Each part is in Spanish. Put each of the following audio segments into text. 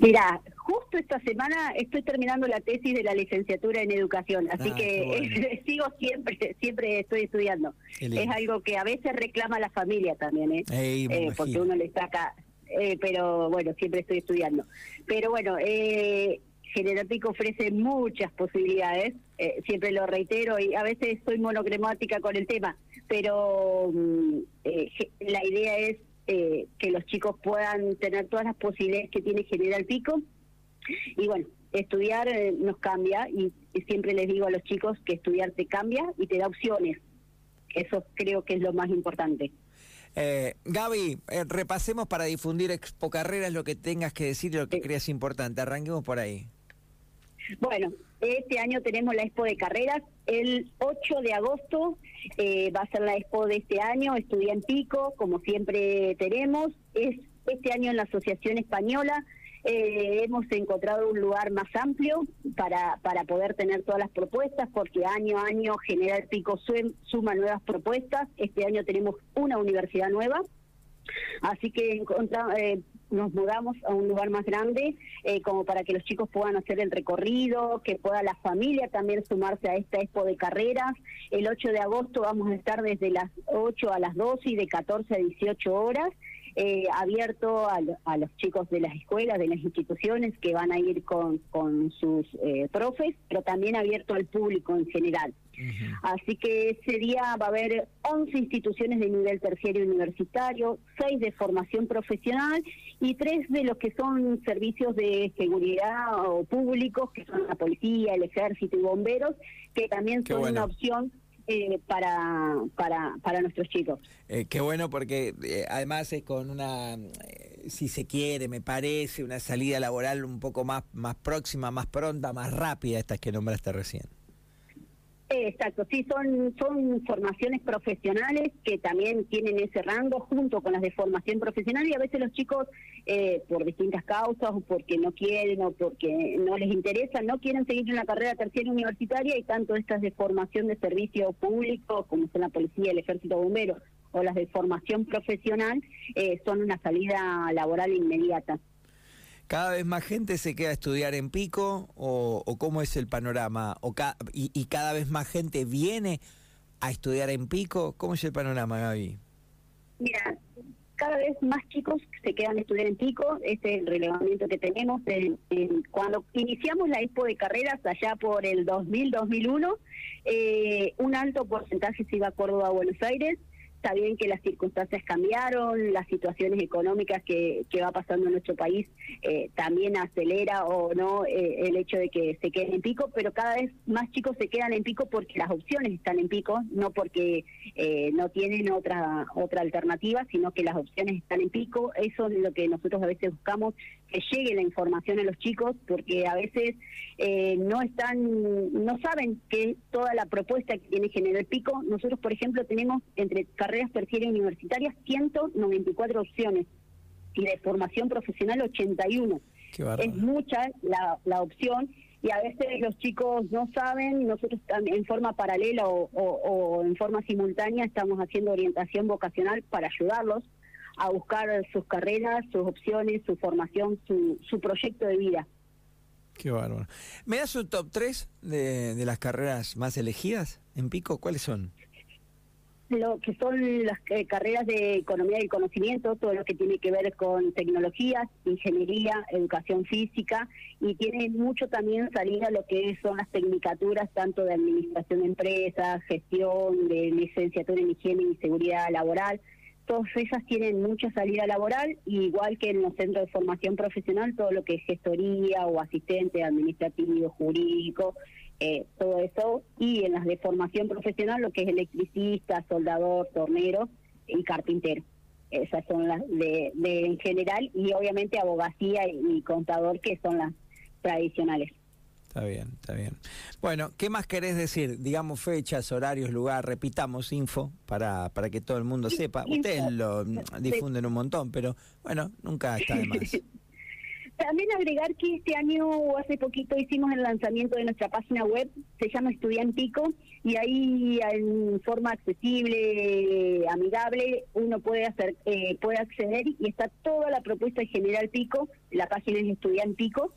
Mira, justo esta semana estoy terminando la tesis de la licenciatura en educación, así Ah, que sigo siempre, siempre estoy estudiando. Es algo que a veces reclama la familia también, ¿eh? Ey, Eh, porque uno le saca, eh, pero bueno, siempre estoy estudiando. Pero bueno, eh, General Pico ofrece muchas posibilidades, eh, siempre lo reitero y a veces soy monocromática con el tema, pero mm, eh, la idea es eh, que los chicos puedan tener todas las posibilidades que tiene General Pico y bueno, estudiar eh, nos cambia y, y siempre les digo a los chicos que estudiar te cambia y te da opciones. Eso creo que es lo más importante. Eh, Gaby, eh, repasemos para difundir Expo Carreras lo que tengas que decir y lo que Sí. creas importante. Arranquemos por ahí. Bueno, este año tenemos la Expo de Carreras. El 8 de agosto eh, va a ser la Expo de este año, Estudia en Pico, como siempre tenemos. Es este año en la Asociación Española. eh, hemos encontrado un lugar más amplio para, para poder tener todas las propuestas, porque año a año General Pico sum- suma nuevas propuestas. Este año tenemos una universidad nueva. Así que eh, nos mudamos a un lugar más grande eh, como para que los chicos puedan hacer el recorrido, que pueda la familia también sumarse a esta expo de carreras. El 8 de agosto vamos a estar desde las 8 a las 12 y de 14 a 18 horas. Eh, abierto a, lo- a los chicos de las escuelas, de las instituciones que van a ir con, con sus eh, profes, pero también abierto al público en general. Así que ese día va a haber 11 instituciones de nivel terciario universitario, 6 de formación profesional y 3 de los que son servicios de seguridad o públicos, que son la policía, el ejército y bomberos, que también Qué son bueno. una opción eh, para, para, para nuestros chicos. Eh, qué bueno porque eh, además es con una, eh, si se quiere, me parece, una salida laboral un poco más, más próxima, más pronta, más rápida, estas que nombraste recién. Exacto, sí, son, son formaciones profesionales que también tienen ese rango junto con las de formación profesional y a veces los chicos, eh, por distintas causas o porque no quieren o porque no les interesa, no quieren seguir una carrera terciaria universitaria y tanto estas de formación de servicio público como son la policía, el ejército bombero o las de formación profesional eh, son una salida laboral inmediata. ¿Cada vez más gente se queda a estudiar en Pico o, o cómo es el panorama? O ca- y, cada vez más gente viene a estudiar en Pico? ¿Cómo es el panorama, Gaby? Mira, cada vez más chicos se quedan a estudiar en Pico, este es el relevamiento que tenemos. En- en- cuando iniciamos la Expo de Carreras, allá por el 2000-2001, eh, un alto porcentaje se iba a Córdoba, a Buenos Aires. Está bien que las circunstancias cambiaron, las situaciones económicas que, que va pasando en nuestro país eh, también acelera o no eh, el hecho de que se queden en pico, pero cada vez más chicos se quedan en pico porque las opciones están en pico, no porque eh, no tienen otra otra alternativa, sino que las opciones están en pico. Eso es lo que nosotros a veces buscamos, que llegue la información a los chicos, porque a veces eh, no están, no saben que toda la propuesta que tiene General Pico, nosotros por ejemplo tenemos entre carreras terciarias y universitarias 194 opciones y de formación profesional 81 Qué es mucha la, la opción y a veces los chicos no saben, nosotros en forma paralela o, o- o en forma simultánea estamos haciendo orientación vocacional para ayudarlos a buscar sus carreras, sus opciones, su formación, su, su proyecto de vida. Qué bárbaro. ¿Me das un top 3 de, de las carreras más elegidas en Pico? ¿Cuáles son? Lo que son las eh, carreras de economía del conocimiento, todo lo que tiene que ver con tecnologías, ingeniería, educación física y tiene mucho también salida lo que son las tecnicaturas tanto de administración de empresas, gestión, de licenciatura en higiene y seguridad laboral. Todas esas tienen mucha salida laboral, y igual que en los centros de formación profesional, todo lo que es gestoría o asistente administrativo, jurídico, eh, todo eso, y en las de formación profesional lo que es electricista, soldador, tornero y carpintero. Esas son las de, de en general y obviamente abogacía y contador que son las tradicionales. Está bien, está bien. Bueno, ¿qué más querés decir? Digamos fechas, horarios, lugar, repitamos info para, para que todo el mundo sepa. Ustedes lo difunden un montón, pero bueno, nunca está de más. También agregar que este año o hace poquito hicimos el lanzamiento de nuestra página web, se llama Estudiantico, y ahí en forma accesible, amigable, uno puede hacer, eh, puede acceder y está toda la propuesta de General Pico, la página es Estudiantico.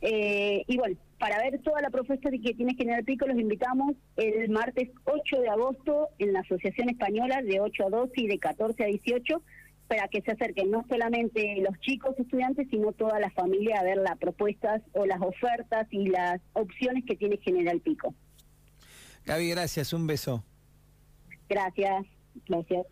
Eh, y bueno, para ver toda la propuesta que tiene General Pico, los invitamos el martes 8 de agosto en la Asociación Española de 8 a 12 y de 14 a 18 para que se acerquen no solamente los chicos estudiantes, sino toda la familia a ver las propuestas o las ofertas y las opciones que tiene General Pico. Gaby, gracias, un beso. Gracias, gracias.